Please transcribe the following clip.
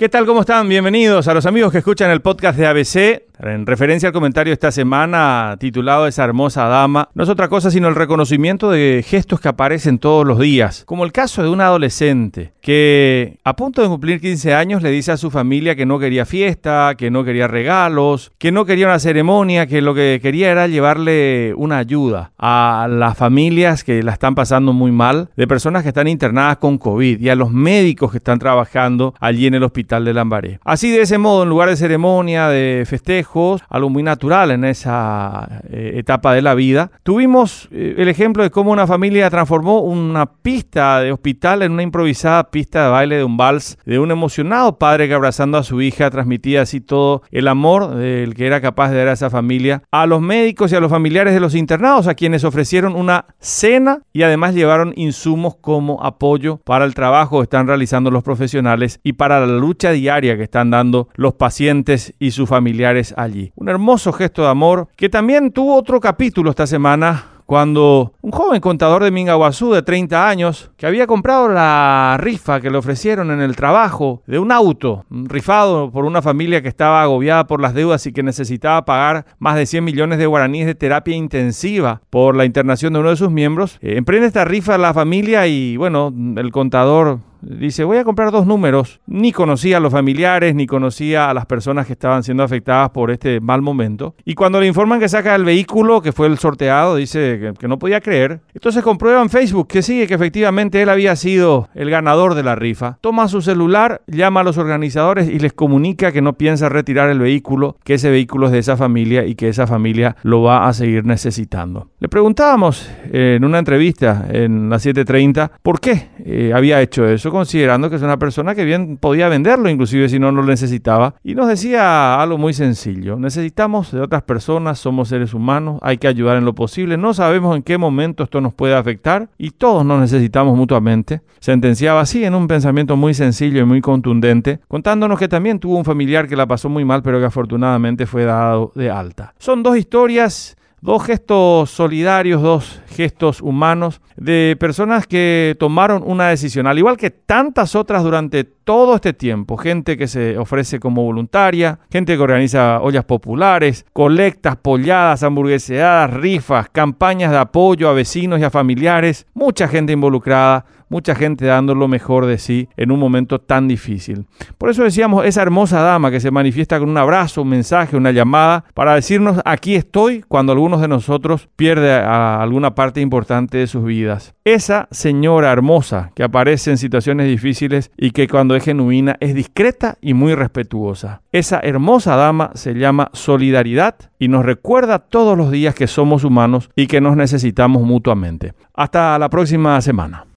¿Qué tal? ¿Cómo están? Bienvenidos a los amigos que escuchan el podcast de ABC. En referencia al comentario esta semana titulado Esa hermosa dama, no es otra cosa sino el reconocimiento de gestos que aparecen todos los días, como el caso de un adolescente que a punto de cumplir 15 años le dice a su familia que no quería fiesta, que no quería regalos, que no quería una ceremonia, que lo que quería era llevarle una ayuda a las familias que la están pasando muy mal, de personas que están internadas con COVID y a los médicos que están trabajando allí en el hospital de Lambaré. Así de ese modo, en lugar de ceremonia, de festejo, algo muy natural en esa eh, etapa de la vida. Tuvimos eh, el ejemplo de cómo una familia transformó una pista de hospital en una improvisada pista de baile de un vals, de un emocionado padre que abrazando a su hija transmitía así todo el amor del que era capaz de dar a esa familia, a los médicos y a los familiares de los internados, a quienes ofrecieron una cena y además llevaron insumos como apoyo para el trabajo que están realizando los profesionales y para la lucha diaria que están dando los pacientes y sus familiares allí. Un hermoso gesto de amor que también tuvo otro capítulo esta semana cuando un joven contador de Mingaguazú de 30 años, que había comprado la rifa que le ofrecieron en el trabajo de un auto, rifado por una familia que estaba agobiada por las deudas y que necesitaba pagar más de 100 millones de guaraníes de terapia intensiva por la internación de uno de sus miembros, eh, emprende esta rifa la familia y bueno, el contador Dice, voy a comprar dos números. Ni conocía a los familiares, ni conocía a las personas que estaban siendo afectadas por este mal momento. Y cuando le informan que saca el vehículo, que fue el sorteado, dice que, no podía creer. Entonces comprueba en Facebook que sí, que efectivamente él había sido el ganador de la rifa. Toma su celular, llama a los organizadores y les comunica que no piensa retirar el vehículo, que ese vehículo es de esa familia y que esa familia lo va a seguir necesitando. Le preguntábamos en una entrevista en las 7.30 por qué eh, había hecho eso considerando que es una persona que bien podía venderlo, inclusive si no lo necesitaba. Y nos decía algo muy sencillo, necesitamos de otras personas, somos seres humanos, hay que ayudar en lo posible, no sabemos en qué momento esto nos puede afectar y todos nos necesitamos mutuamente. Sentenciaba así en un pensamiento muy sencillo y muy contundente, contándonos que también tuvo un familiar que la pasó muy mal, pero que afortunadamente fue dado de alta. Son dos historias Dos gestos solidarios, dos gestos humanos de personas que tomaron una decisión, al igual que tantas otras durante todo este tiempo. Gente que se ofrece como voluntaria, gente que organiza ollas populares, colectas, polladas, hamburgueseadas, rifas, campañas de apoyo a vecinos y a familiares, mucha gente involucrada mucha gente dando lo mejor de sí en un momento tan difícil. Por eso decíamos, esa hermosa dama que se manifiesta con un abrazo, un mensaje, una llamada, para decirnos, aquí estoy cuando algunos de nosotros pierde alguna parte importante de sus vidas. Esa señora hermosa que aparece en situaciones difíciles y que cuando es genuina es discreta y muy respetuosa. Esa hermosa dama se llama solidaridad y nos recuerda todos los días que somos humanos y que nos necesitamos mutuamente. Hasta la próxima semana.